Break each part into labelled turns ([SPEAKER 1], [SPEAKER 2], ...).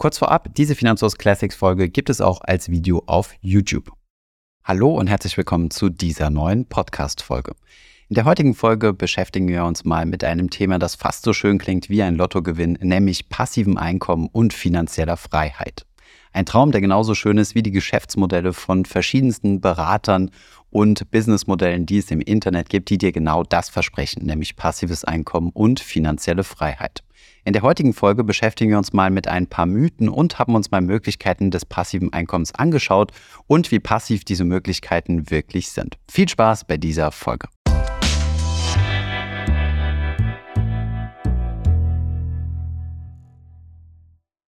[SPEAKER 1] Kurz vorab, diese Finanzhaus Classics Folge gibt es auch als Video auf YouTube. Hallo und herzlich willkommen zu dieser neuen Podcast-Folge. In der heutigen Folge beschäftigen wir uns mal mit einem Thema, das fast so schön klingt wie ein Lottogewinn, nämlich passivem Einkommen und finanzieller Freiheit. Ein Traum, der genauso schön ist wie die Geschäftsmodelle von verschiedensten Beratern und Businessmodellen, die es im Internet gibt, die dir genau das versprechen, nämlich passives Einkommen und finanzielle Freiheit. In der heutigen Folge beschäftigen wir uns mal mit ein paar Mythen und haben uns mal Möglichkeiten des passiven Einkommens angeschaut und wie passiv diese Möglichkeiten wirklich sind. Viel Spaß bei dieser Folge.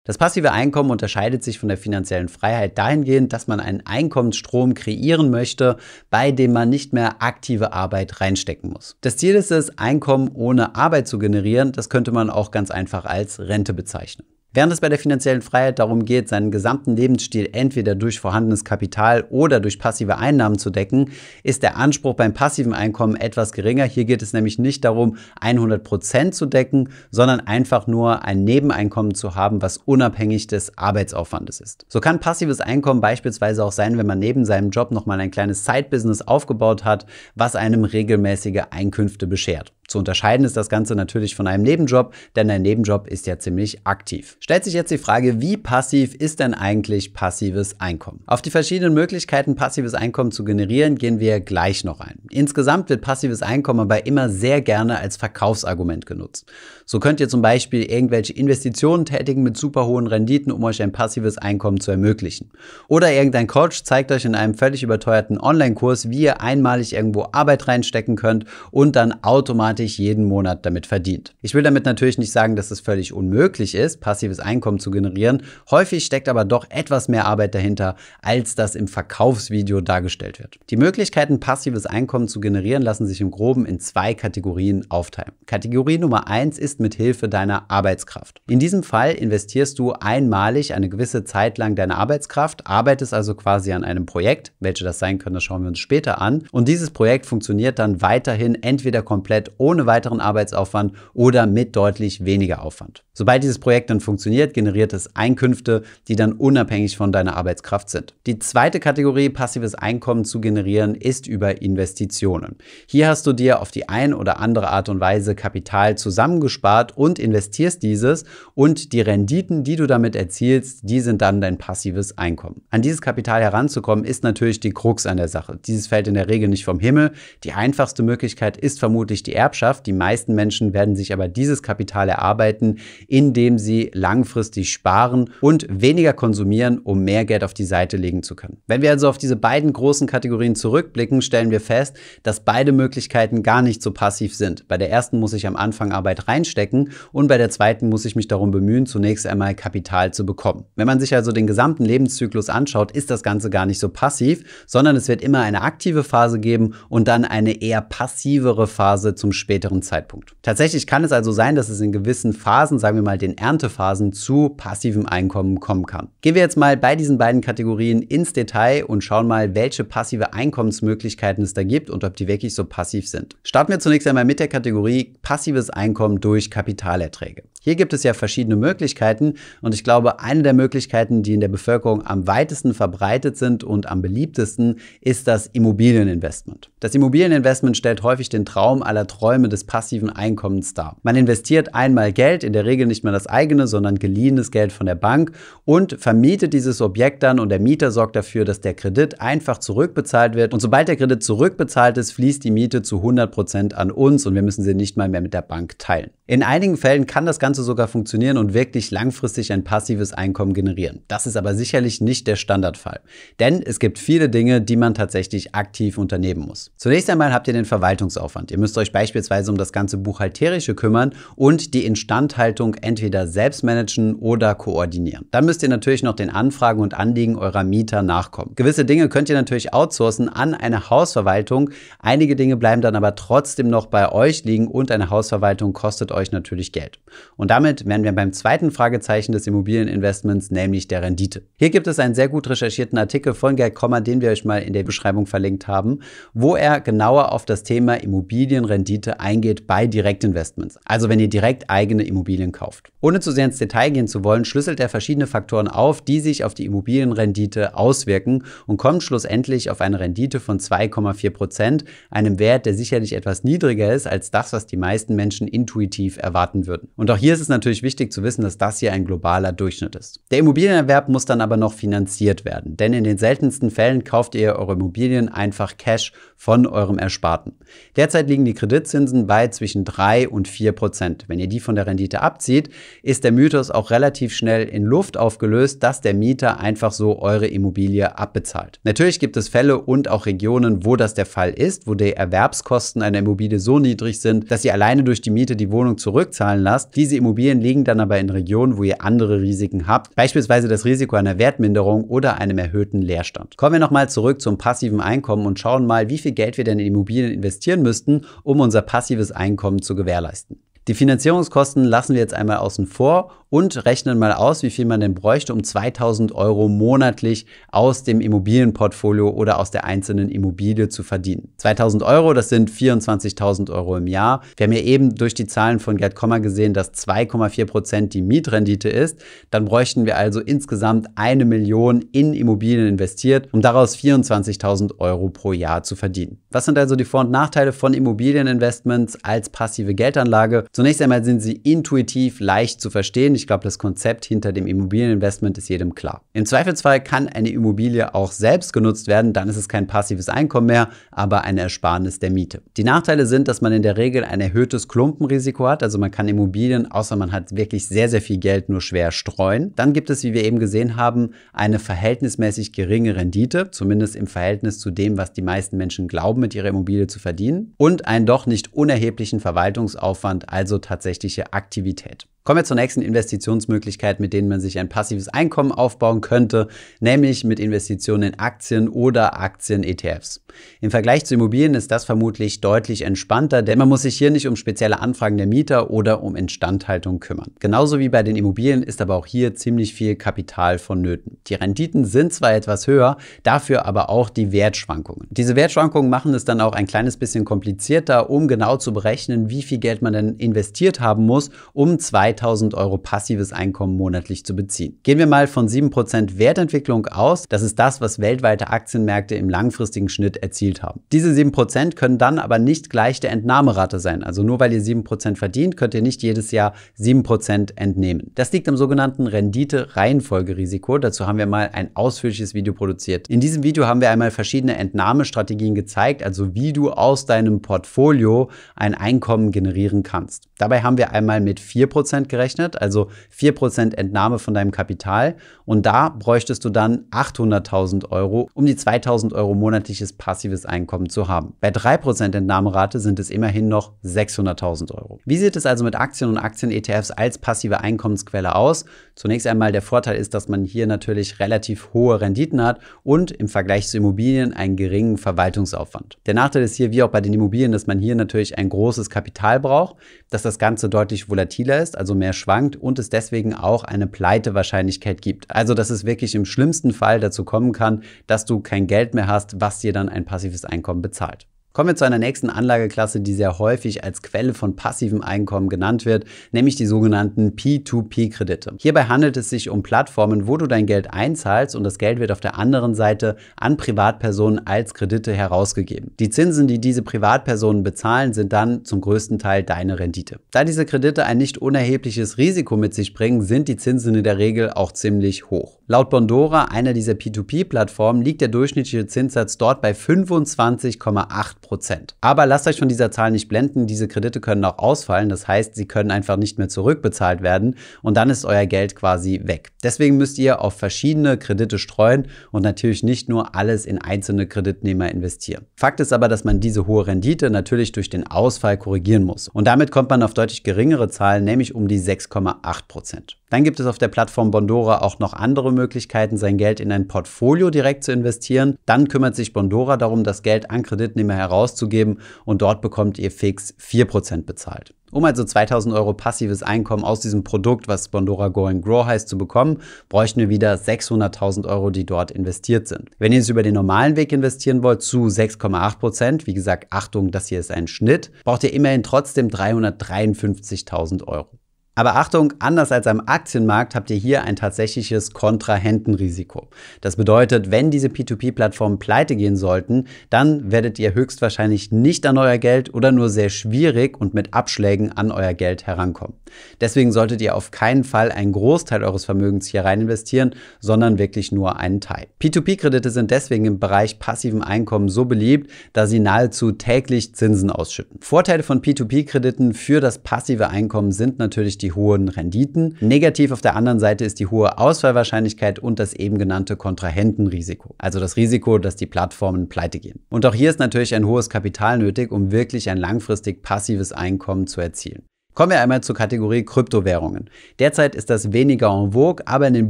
[SPEAKER 1] Das passive Einkommen unterscheidet sich von der finanziellen Freiheit dahingehend, dass man einen Einkommensstrom kreieren möchte, bei dem man nicht mehr aktive Arbeit reinstecken muss. Das Ziel ist es, Einkommen ohne Arbeit zu generieren. Das könnte man auch ganz einfach als Rente bezeichnen. Während es bei der finanziellen Freiheit darum geht, seinen gesamten Lebensstil entweder durch vorhandenes Kapital oder durch passive Einnahmen zu decken, ist der Anspruch beim passiven Einkommen etwas geringer. Hier geht es nämlich nicht darum, 100 Prozent zu decken, sondern einfach nur ein Nebeneinkommen zu haben, was unabhängig des Arbeitsaufwandes ist. So kann passives Einkommen beispielsweise auch sein, wenn man neben seinem Job nochmal ein kleines Side-Business aufgebaut hat, was einem regelmäßige Einkünfte beschert. Zu unterscheiden ist das Ganze natürlich von einem Nebenjob, denn ein Nebenjob ist ja ziemlich aktiv. Stellt sich jetzt die Frage, wie passiv ist denn eigentlich passives Einkommen? Auf die verschiedenen Möglichkeiten, passives Einkommen zu generieren, gehen wir gleich noch ein. Insgesamt wird passives Einkommen aber immer sehr gerne als Verkaufsargument genutzt. So könnt ihr zum Beispiel irgendwelche Investitionen tätigen mit super hohen Renditen, um euch ein passives Einkommen zu ermöglichen. Oder irgendein Coach zeigt euch in einem völlig überteuerten Online-Kurs, wie ihr einmalig irgendwo Arbeit reinstecken könnt und dann automatisch jeden Monat damit verdient. Ich will damit natürlich nicht sagen, dass es völlig unmöglich ist, passives Einkommen zu generieren. Häufig steckt aber doch etwas mehr Arbeit dahinter, als das im Verkaufsvideo dargestellt wird. Die Möglichkeiten, passives Einkommen zu generieren, lassen sich im Groben in zwei Kategorien aufteilen. Kategorie Nummer eins ist mit Hilfe deiner Arbeitskraft. In diesem Fall investierst du einmalig eine gewisse Zeit lang deine Arbeitskraft, arbeitest also quasi an einem Projekt, welche das sein können, das schauen wir uns später an. Und dieses Projekt funktioniert dann weiterhin entweder komplett ohne weiteren Arbeitsaufwand oder mit deutlich weniger Aufwand. Sobald dieses Projekt dann funktioniert, generiert es Einkünfte, die dann unabhängig von deiner Arbeitskraft sind. Die zweite Kategorie, passives Einkommen zu generieren, ist über Investitionen. Hier hast du dir auf die ein oder andere Art und Weise Kapital zusammengespart und investierst dieses und die Renditen, die du damit erzielst, die sind dann dein passives Einkommen. An dieses Kapital heranzukommen, ist natürlich die Krux an der Sache. Dieses fällt in der Regel nicht vom Himmel. Die einfachste Möglichkeit ist vermutlich die Erbschaft. Die meisten Menschen werden sich aber dieses Kapital erarbeiten, indem sie langfristig sparen und weniger konsumieren, um mehr Geld auf die Seite legen zu können. Wenn wir also auf diese beiden großen Kategorien zurückblicken, stellen wir fest, dass beide Möglichkeiten gar nicht so passiv sind. Bei der ersten muss ich am Anfang Arbeit reinstecken und bei der zweiten muss ich mich darum bemühen, zunächst einmal Kapital zu bekommen. Wenn man sich also den gesamten Lebenszyklus anschaut, ist das Ganze gar nicht so passiv, sondern es wird immer eine aktive Phase geben und dann eine eher passivere Phase zum späteren Zeitpunkt. Tatsächlich kann es also sein, dass es in gewissen Phasen, sagen wir mal den Erntephasen, zu passivem Einkommen kommen kann. Gehen wir jetzt mal bei diesen beiden Kategorien ins Detail und schauen mal, welche passive Einkommensmöglichkeiten es da gibt und ob die wirklich so passiv sind. Starten wir zunächst einmal mit der Kategorie passives Einkommen durch Kapitalerträge. Hier gibt es ja verschiedene Möglichkeiten und ich glaube, eine der Möglichkeiten, die in der Bevölkerung am weitesten verbreitet sind und am beliebtesten, ist das Immobilieninvestment. Das Immobilieninvestment stellt häufig den Traum aller Träume des passiven Einkommens dar. Man investiert einmal Geld, in der Regel nicht mehr das eigene, sondern geliehenes Geld von der Bank und vermietet dieses Objekt dann und der Mieter sorgt dafür, dass der Kredit einfach zurückbezahlt wird und sobald der Kredit zurückbezahlt ist, fließt die Miete zu 100 Prozent an uns und wir müssen sie nicht mal mehr mit der Bank teilen. In einigen Fällen kann das Ganze sogar funktionieren und wirklich langfristig ein passives Einkommen generieren. Das ist aber sicherlich nicht der Standardfall. Denn es gibt viele Dinge, die man tatsächlich aktiv unternehmen muss. Zunächst einmal habt ihr den Verwaltungsaufwand. Ihr müsst euch beispielsweise um das ganze Buchhalterische kümmern und die Instandhaltung entweder selbst managen oder koordinieren. Dann müsst ihr natürlich noch den Anfragen und Anliegen eurer Mieter nachkommen. Gewisse Dinge könnt ihr natürlich outsourcen an eine Hausverwaltung. Einige Dinge bleiben dann aber trotzdem noch bei euch liegen und eine Hausverwaltung kostet euch natürlich Geld. Und damit wären wir beim zweiten Fragezeichen des Immobilieninvestments, nämlich der Rendite. Hier gibt es einen sehr gut recherchierten Artikel von Gerd Kommer, den wir euch mal in der Beschreibung verlinkt haben, wo er genauer auf das Thema Immobilienrendite eingeht bei Direktinvestments. Also wenn ihr direkt eigene Immobilien kauft. Ohne zu sehr ins Detail gehen zu wollen, schlüsselt er verschiedene Faktoren auf, die sich auf die Immobilienrendite auswirken und kommt schlussendlich auf eine Rendite von 2,4 Prozent, einem Wert, der sicherlich etwas niedriger ist als das, was die meisten Menschen intuitiv erwarten würden. Und auch hier ist es natürlich wichtig zu wissen, dass das hier ein globaler Durchschnitt ist. Der Immobilienerwerb muss dann aber noch finanziert werden, denn in den seltensten Fällen kauft ihr eure Immobilien einfach Cash von eurem Ersparten. Derzeit liegen die Kreditzinsen bei zwischen 3 und 4 Prozent. Wenn ihr die von der Rendite abzieht, ist der Mythos auch relativ schnell in Luft aufgelöst, dass der Mieter einfach so eure Immobilie abbezahlt. Natürlich gibt es Fälle und auch Regionen, wo das der Fall ist, wo die Erwerbskosten einer Immobilie so niedrig sind, dass ihr alleine durch die Miete die Wohnung zurückzahlen lasst. Diese Immobilien liegen dann aber in Regionen, wo ihr andere Risiken habt, beispielsweise das Risiko einer Wertminderung oder einem erhöhten Leerstand. Kommen wir nochmal zurück zum passiven Einkommen und schauen mal, wie viel Geld wir denn in Immobilien investieren müssten, um unser passives Einkommen zu gewährleisten. Die Finanzierungskosten lassen wir jetzt einmal außen vor und rechnen mal aus, wie viel man denn bräuchte, um 2000 Euro monatlich aus dem Immobilienportfolio oder aus der einzelnen Immobilie zu verdienen. 2000 Euro, das sind 24.000 Euro im Jahr. Wir haben ja eben durch die Zahlen von Gerd Kommer gesehen, dass 2,4 Prozent die Mietrendite ist. Dann bräuchten wir also insgesamt eine Million in Immobilien investiert, um daraus 24.000 Euro pro Jahr zu verdienen. Was sind also die Vor- und Nachteile von Immobilieninvestments als passive Geldanlage? Zunächst einmal sind sie intuitiv leicht zu verstehen. Ich glaube, das Konzept hinter dem Immobilieninvestment ist jedem klar. Im Zweifelsfall kann eine Immobilie auch selbst genutzt werden, dann ist es kein passives Einkommen mehr, aber eine Ersparnis der Miete. Die Nachteile sind, dass man in der Regel ein erhöhtes Klumpenrisiko hat, also man kann Immobilien, außer man hat wirklich sehr, sehr viel Geld, nur schwer streuen. Dann gibt es, wie wir eben gesehen haben, eine verhältnismäßig geringe Rendite, zumindest im Verhältnis zu dem, was die meisten Menschen glauben, mit ihrer Immobilie zu verdienen, und einen doch nicht unerheblichen Verwaltungsaufwand, also tatsächliche Aktivität. Kommen wir zur nächsten Investitionsmöglichkeit, mit denen man sich ein passives Einkommen aufbauen könnte, nämlich mit Investitionen in Aktien oder Aktien-ETFs. Im Vergleich zu Immobilien ist das vermutlich deutlich entspannter, denn man muss sich hier nicht um spezielle Anfragen der Mieter oder um Instandhaltung kümmern. Genauso wie bei den Immobilien ist aber auch hier ziemlich viel Kapital vonnöten. Die Renditen sind zwar etwas höher, dafür aber auch die Wertschwankungen. Diese Wertschwankungen machen es dann auch ein kleines bisschen komplizierter, um genau zu berechnen, wie viel Geld man denn investiert haben muss, um zwei 3000 Euro passives Einkommen monatlich zu beziehen. Gehen wir mal von 7% Wertentwicklung aus. Das ist das, was weltweite Aktienmärkte im langfristigen Schnitt erzielt haben. Diese 7% können dann aber nicht gleich der Entnahmerate sein. Also nur weil ihr 7% verdient, könnt ihr nicht jedes Jahr 7% entnehmen. Das liegt am sogenannten Rendite-Reihenfolgerisiko. Dazu haben wir mal ein ausführliches Video produziert. In diesem Video haben wir einmal verschiedene Entnahmestrategien gezeigt, also wie du aus deinem Portfolio ein Einkommen generieren kannst. Dabei haben wir einmal mit 4% gerechnet, also 4% Entnahme von deinem Kapital. Und da bräuchtest du dann 800.000 Euro, um die 2.000 Euro monatliches passives Einkommen zu haben. Bei 3% Entnahmerate sind es immerhin noch 600.000 Euro. Wie sieht es also mit Aktien und Aktien-ETFs als passive Einkommensquelle aus? Zunächst einmal der Vorteil ist, dass man hier natürlich relativ hohe Renditen hat und im Vergleich zu Immobilien einen geringen Verwaltungsaufwand. Der Nachteil ist hier, wie auch bei den Immobilien, dass man hier natürlich ein großes Kapital braucht, dass das Ganze deutlich volatiler ist, also mehr schwankt und es deswegen auch eine Pleitewahrscheinlichkeit gibt. Also, dass es wirklich im schlimmsten Fall dazu kommen kann, dass du kein Geld mehr hast, was dir dann ein passives Einkommen bezahlt. Kommen wir zu einer nächsten Anlageklasse, die sehr häufig als Quelle von passivem Einkommen genannt wird, nämlich die sogenannten P2P-Kredite. Hierbei handelt es sich um Plattformen, wo du dein Geld einzahlst und das Geld wird auf der anderen Seite an Privatpersonen als Kredite herausgegeben. Die Zinsen, die diese Privatpersonen bezahlen, sind dann zum größten Teil deine Rendite. Da diese Kredite ein nicht unerhebliches Risiko mit sich bringen, sind die Zinsen in der Regel auch ziemlich hoch. Laut Bondora, einer dieser P2P-Plattformen, liegt der durchschnittliche Zinssatz dort bei 25,8 Prozent. Aber lasst euch von dieser Zahl nicht blenden, diese Kredite können auch ausfallen, das heißt, sie können einfach nicht mehr zurückbezahlt werden und dann ist euer Geld quasi weg. Deswegen müsst ihr auf verschiedene Kredite streuen und natürlich nicht nur alles in einzelne Kreditnehmer investieren. Fakt ist aber, dass man diese hohe Rendite natürlich durch den Ausfall korrigieren muss und damit kommt man auf deutlich geringere Zahlen, nämlich um die 6,8 Prozent. Dann gibt es auf der Plattform Bondora auch noch andere Möglichkeiten, sein Geld in ein Portfolio direkt zu investieren. Dann kümmert sich Bondora darum, das Geld an Kreditnehmer herauszugeben und dort bekommt ihr fix 4% bezahlt. Um also 2000 Euro passives Einkommen aus diesem Produkt, was Bondora Go and Grow heißt, zu bekommen, bräuchten wir wieder 600.000 Euro, die dort investiert sind. Wenn ihr es über den normalen Weg investieren wollt, zu 6,8 Prozent, wie gesagt, Achtung, das hier ist ein Schnitt, braucht ihr immerhin trotzdem 353.000 Euro. Aber Achtung, anders als am Aktienmarkt habt ihr hier ein tatsächliches Kontrahentenrisiko. Das bedeutet, wenn diese P2P-Plattformen pleite gehen sollten, dann werdet ihr höchstwahrscheinlich nicht an euer Geld oder nur sehr schwierig und mit Abschlägen an euer Geld herankommen. Deswegen solltet ihr auf keinen Fall einen Großteil eures Vermögens hier rein investieren, sondern wirklich nur einen Teil. P2P-Kredite sind deswegen im Bereich passiven Einkommen so beliebt, da sie nahezu täglich Zinsen ausschütten. Vorteile von P2P-Krediten für das passive Einkommen sind natürlich die die hohen Renditen. Negativ auf der anderen Seite ist die hohe Ausfallwahrscheinlichkeit und das eben genannte Kontrahentenrisiko, also das Risiko, dass die Plattformen pleite gehen. Und auch hier ist natürlich ein hohes Kapital nötig, um wirklich ein langfristig passives Einkommen zu erzielen. Kommen wir einmal zur Kategorie Kryptowährungen. Derzeit ist das weniger en vogue, aber in den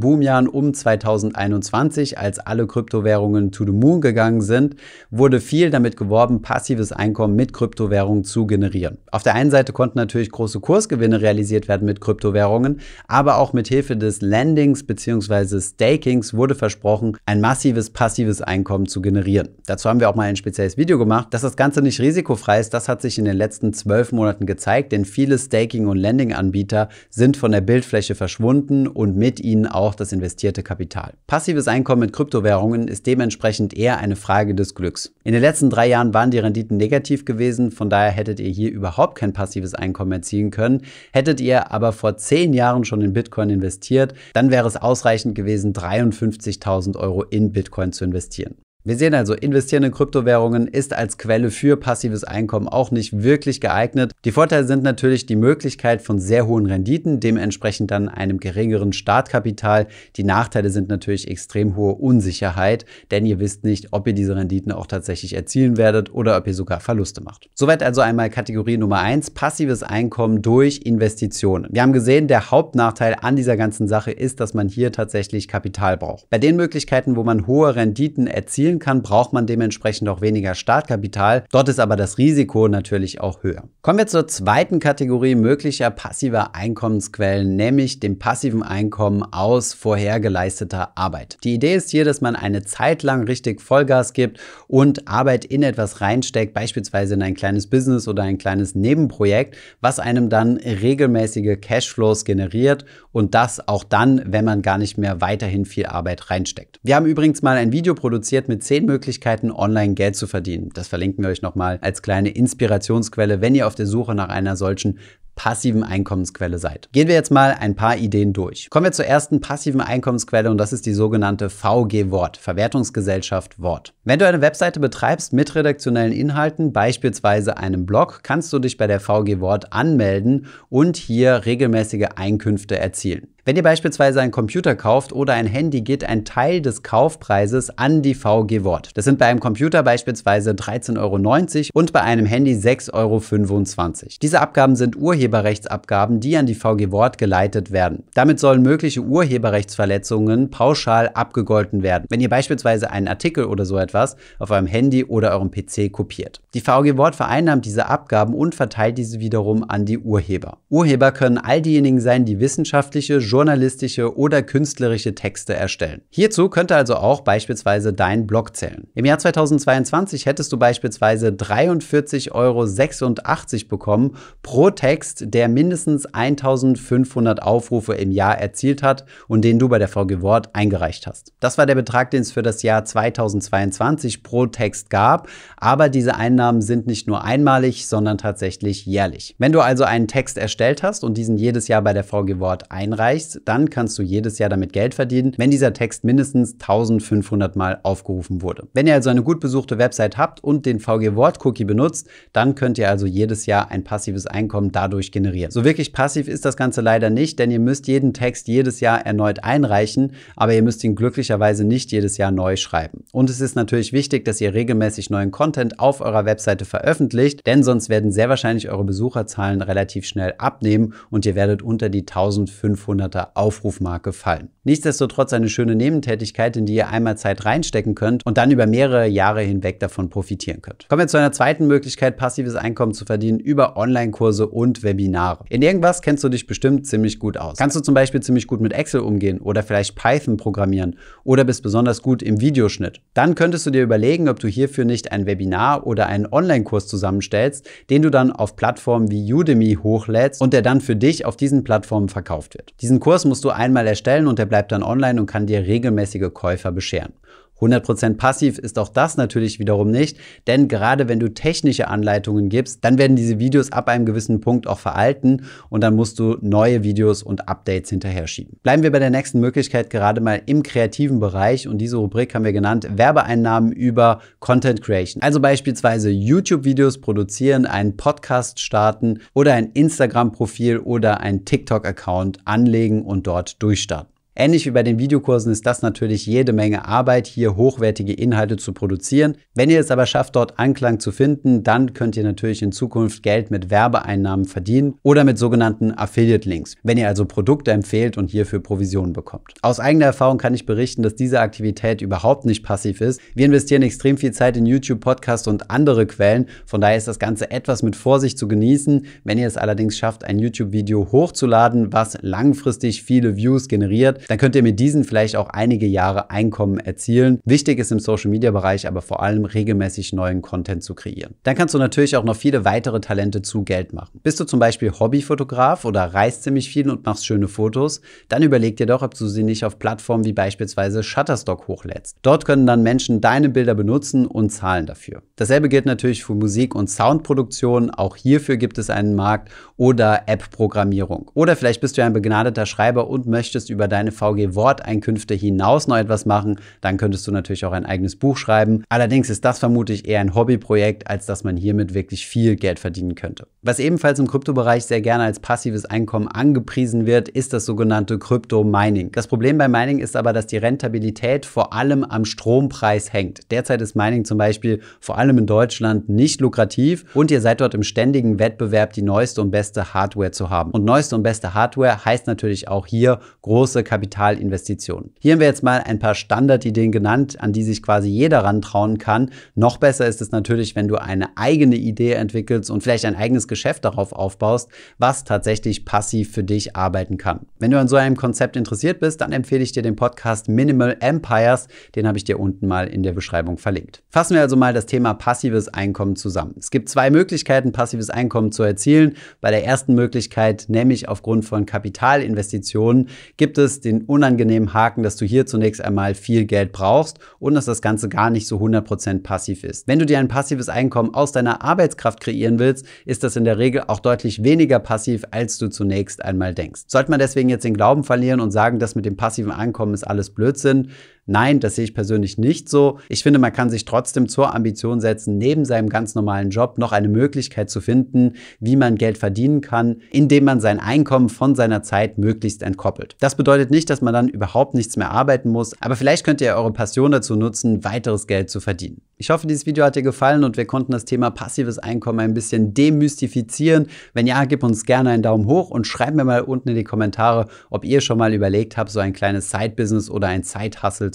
[SPEAKER 1] Boomjahren um 2021, als alle Kryptowährungen to the moon gegangen sind, wurde viel damit geworben, passives Einkommen mit Kryptowährungen zu generieren. Auf der einen Seite konnten natürlich große Kursgewinne realisiert werden mit Kryptowährungen, aber auch mit Hilfe des Landings bzw. Stakings wurde versprochen, ein massives passives Einkommen zu generieren. Dazu haben wir auch mal ein spezielles Video gemacht. Dass das Ganze nicht risikofrei ist, das hat sich in den letzten zwölf Monaten gezeigt, denn viele Stakings Staking- und Lending-Anbieter sind von der Bildfläche verschwunden und mit ihnen auch das investierte Kapital. Passives Einkommen mit Kryptowährungen ist dementsprechend eher eine Frage des Glücks. In den letzten drei Jahren waren die Renditen negativ gewesen, von daher hättet ihr hier überhaupt kein passives Einkommen erzielen können. Hättet ihr aber vor zehn Jahren schon in Bitcoin investiert, dann wäre es ausreichend gewesen, 53.000 Euro in Bitcoin zu investieren. Wir sehen also, investieren in Kryptowährungen ist als Quelle für passives Einkommen auch nicht wirklich geeignet. Die Vorteile sind natürlich die Möglichkeit von sehr hohen Renditen, dementsprechend dann einem geringeren Startkapital. Die Nachteile sind natürlich extrem hohe Unsicherheit, denn ihr wisst nicht, ob ihr diese Renditen auch tatsächlich erzielen werdet oder ob ihr sogar Verluste macht. Soweit also einmal Kategorie Nummer eins: passives Einkommen durch Investitionen. Wir haben gesehen, der Hauptnachteil an dieser ganzen Sache ist, dass man hier tatsächlich Kapital braucht. Bei den Möglichkeiten, wo man hohe Renditen erzielen erzielen kann, braucht man dementsprechend auch weniger Startkapital. Dort ist aber das Risiko natürlich auch höher. Kommen wir zur zweiten Kategorie möglicher passiver Einkommensquellen, nämlich dem passiven Einkommen aus vorher geleisteter Arbeit. Die Idee ist hier, dass man eine Zeit lang richtig Vollgas gibt und Arbeit in etwas reinsteckt, beispielsweise in ein kleines Business oder ein kleines Nebenprojekt, was einem dann regelmäßige Cashflows generiert und das auch dann, wenn man gar nicht mehr weiterhin viel Arbeit reinsteckt. Wir haben übrigens mal ein Video produziert mit 10 Möglichkeiten, online Geld zu verdienen. Das verlinken wir euch nochmal als kleine Inspirationsquelle, wenn ihr auf der Suche nach einer solchen passiven Einkommensquelle seid. Gehen wir jetzt mal ein paar Ideen durch. Kommen wir zur ersten passiven Einkommensquelle und das ist die sogenannte VG Wort, Verwertungsgesellschaft Wort. Wenn du eine Webseite betreibst mit redaktionellen Inhalten, beispielsweise einem Blog, kannst du dich bei der VG Wort anmelden und hier regelmäßige Einkünfte erzielen. Wenn ihr beispielsweise einen Computer kauft oder ein Handy, geht ein Teil des Kaufpreises an die VG Wort. Das sind bei einem Computer beispielsweise 13,90 Euro und bei einem Handy 6,25 Euro. Diese Abgaben sind Urheberrechtsabgaben, die an die VG Wort geleitet werden. Damit sollen mögliche Urheberrechtsverletzungen pauschal abgegolten werden, wenn ihr beispielsweise einen Artikel oder so etwas auf eurem Handy oder eurem PC kopiert. Die VG Wort vereinnahmt diese Abgaben und verteilt diese wiederum an die Urheber. Urheber können all diejenigen sein, die wissenschaftliche, oder künstlerische Texte erstellen. Hierzu könnte also auch beispielsweise dein Blog zählen. Im Jahr 2022 hättest du beispielsweise 43,86 Euro bekommen pro Text, der mindestens 1500 Aufrufe im Jahr erzielt hat und den du bei der VG Wort eingereicht hast. Das war der Betrag, den es für das Jahr 2022 pro Text gab, aber diese Einnahmen sind nicht nur einmalig, sondern tatsächlich jährlich. Wenn du also einen Text erstellt hast und diesen jedes Jahr bei der VG Wort einreichst, erreichst, dann kannst du jedes Jahr damit Geld verdienen, wenn dieser Text mindestens 1500 Mal aufgerufen wurde. Wenn ihr also eine gut besuchte Website habt und den VG Wort Cookie benutzt, dann könnt ihr also jedes Jahr ein passives Einkommen dadurch generieren. So wirklich passiv ist das Ganze leider nicht, denn ihr müsst jeden Text jedes Jahr erneut einreichen, aber ihr müsst ihn glücklicherweise nicht jedes Jahr neu schreiben. Und es ist natürlich wichtig, dass ihr regelmäßig neuen Content auf eurer Webseite veröffentlicht, denn sonst werden sehr wahrscheinlich eure Besucherzahlen relativ schnell abnehmen und ihr werdet unter die 1500 200er Aufrufmarke fallen. Nichtsdestotrotz eine schöne Nebentätigkeit, in die ihr einmal Zeit reinstecken könnt und dann über mehrere Jahre hinweg davon profitieren könnt. Kommen wir zu einer zweiten Möglichkeit, passives Einkommen zu verdienen über Online-Kurse und Webinare. In irgendwas kennst du dich bestimmt ziemlich gut aus. Kannst du zum Beispiel ziemlich gut mit Excel umgehen oder vielleicht Python programmieren oder bist besonders gut im Videoschnitt. Dann könntest du dir überlegen, ob du hierfür nicht ein Webinar oder einen Online-Kurs zusammenstellst, den du dann auf Plattformen wie Udemy hochlädst und der dann für dich auf diesen Plattformen verkauft wird. Diesen Kurs musst du einmal erstellen und der bleibt dann online und kann dir regelmäßige Käufer bescheren. 100% passiv ist auch das natürlich wiederum nicht, denn gerade wenn du technische Anleitungen gibst, dann werden diese Videos ab einem gewissen Punkt auch veralten und dann musst du neue Videos und Updates hinterher schieben. Bleiben wir bei der nächsten Möglichkeit gerade mal im kreativen Bereich und diese Rubrik haben wir genannt Werbeeinnahmen über Content Creation. Also beispielsweise YouTube-Videos produzieren, einen Podcast starten oder ein Instagram-Profil oder ein TikTok-Account anlegen und dort durchstarten. Ähnlich wie bei den Videokursen ist das natürlich jede Menge Arbeit, hier hochwertige Inhalte zu produzieren. Wenn ihr es aber schafft, dort Anklang zu finden, dann könnt ihr natürlich in Zukunft Geld mit Werbeeinnahmen verdienen oder mit sogenannten Affiliate-Links, wenn ihr also Produkte empfehlt und hierfür Provisionen bekommt. Aus eigener Erfahrung kann ich berichten, dass diese Aktivität überhaupt nicht passiv ist. Wir investieren extrem viel Zeit in YouTube, Podcast und andere Quellen. Von daher ist das Ganze etwas mit Vorsicht zu genießen. Wenn ihr es allerdings schafft, ein YouTube-Video hochzuladen, was langfristig viele Views generiert, dann könnt ihr mit diesen vielleicht auch einige Jahre Einkommen erzielen. Wichtig ist im Social Media Bereich aber vor allem regelmäßig neuen Content zu kreieren. Dann kannst du natürlich auch noch viele weitere Talente zu Geld machen. Bist du zum Beispiel Hobbyfotograf oder reist ziemlich viel und machst schöne Fotos, dann überleg dir doch, ob du sie nicht auf Plattformen wie beispielsweise Shutterstock hochlädst. Dort können dann Menschen deine Bilder benutzen und zahlen dafür. Dasselbe gilt natürlich für Musik- und Soundproduktion. Auch hierfür gibt es einen Markt oder App-Programmierung. Oder vielleicht bist du ein begnadeter Schreiber und möchtest über deine VG-Worteinkünfte hinaus noch etwas machen, dann könntest du natürlich auch ein eigenes Buch schreiben. Allerdings ist das vermutlich eher ein Hobbyprojekt, als dass man hiermit wirklich viel Geld verdienen könnte. Was ebenfalls im Kryptobereich sehr gerne als passives Einkommen angepriesen wird, ist das sogenannte Krypto-Mining. Das Problem beim Mining ist aber, dass die Rentabilität vor allem am Strompreis hängt. Derzeit ist Mining zum Beispiel vor allem in Deutschland nicht lukrativ und ihr seid dort im ständigen Wettbewerb, die neueste und beste Hardware zu haben. Und neueste und beste Hardware heißt natürlich auch hier große Kapital Kapitalinvestitionen. Hier haben wir jetzt mal ein paar Standardideen genannt, an die sich quasi jeder rantrauen kann. Noch besser ist es natürlich, wenn du eine eigene Idee entwickelst und vielleicht ein eigenes Geschäft darauf aufbaust, was tatsächlich passiv für dich arbeiten kann. Wenn du an so einem Konzept interessiert bist, dann empfehle ich dir den Podcast Minimal Empires. Den habe ich dir unten mal in der Beschreibung verlinkt. Fassen wir also mal das Thema passives Einkommen zusammen. Es gibt zwei Möglichkeiten, passives Einkommen zu erzielen. Bei der ersten Möglichkeit, nämlich aufgrund von Kapitalinvestitionen, gibt es den unangenehmen Haken, dass du hier zunächst einmal viel Geld brauchst und dass das Ganze gar nicht so 100% passiv ist. Wenn du dir ein passives Einkommen aus deiner Arbeitskraft kreieren willst, ist das in der Regel auch deutlich weniger passiv, als du zunächst einmal denkst. Sollte man deswegen jetzt den Glauben verlieren und sagen, dass mit dem passiven Einkommen ist alles Blödsinn, Nein, das sehe ich persönlich nicht so. Ich finde, man kann sich trotzdem zur Ambition setzen, neben seinem ganz normalen Job noch eine Möglichkeit zu finden, wie man Geld verdienen kann, indem man sein Einkommen von seiner Zeit möglichst entkoppelt. Das bedeutet nicht, dass man dann überhaupt nichts mehr arbeiten muss, aber vielleicht könnt ihr eure Passion dazu nutzen, weiteres Geld zu verdienen. Ich hoffe, dieses Video hat dir gefallen und wir konnten das Thema passives Einkommen ein bisschen demystifizieren. Wenn ja, gib uns gerne einen Daumen hoch und schreib mir mal unten in die Kommentare, ob ihr schon mal überlegt habt, so ein kleines Side-Business oder ein Side-Hustle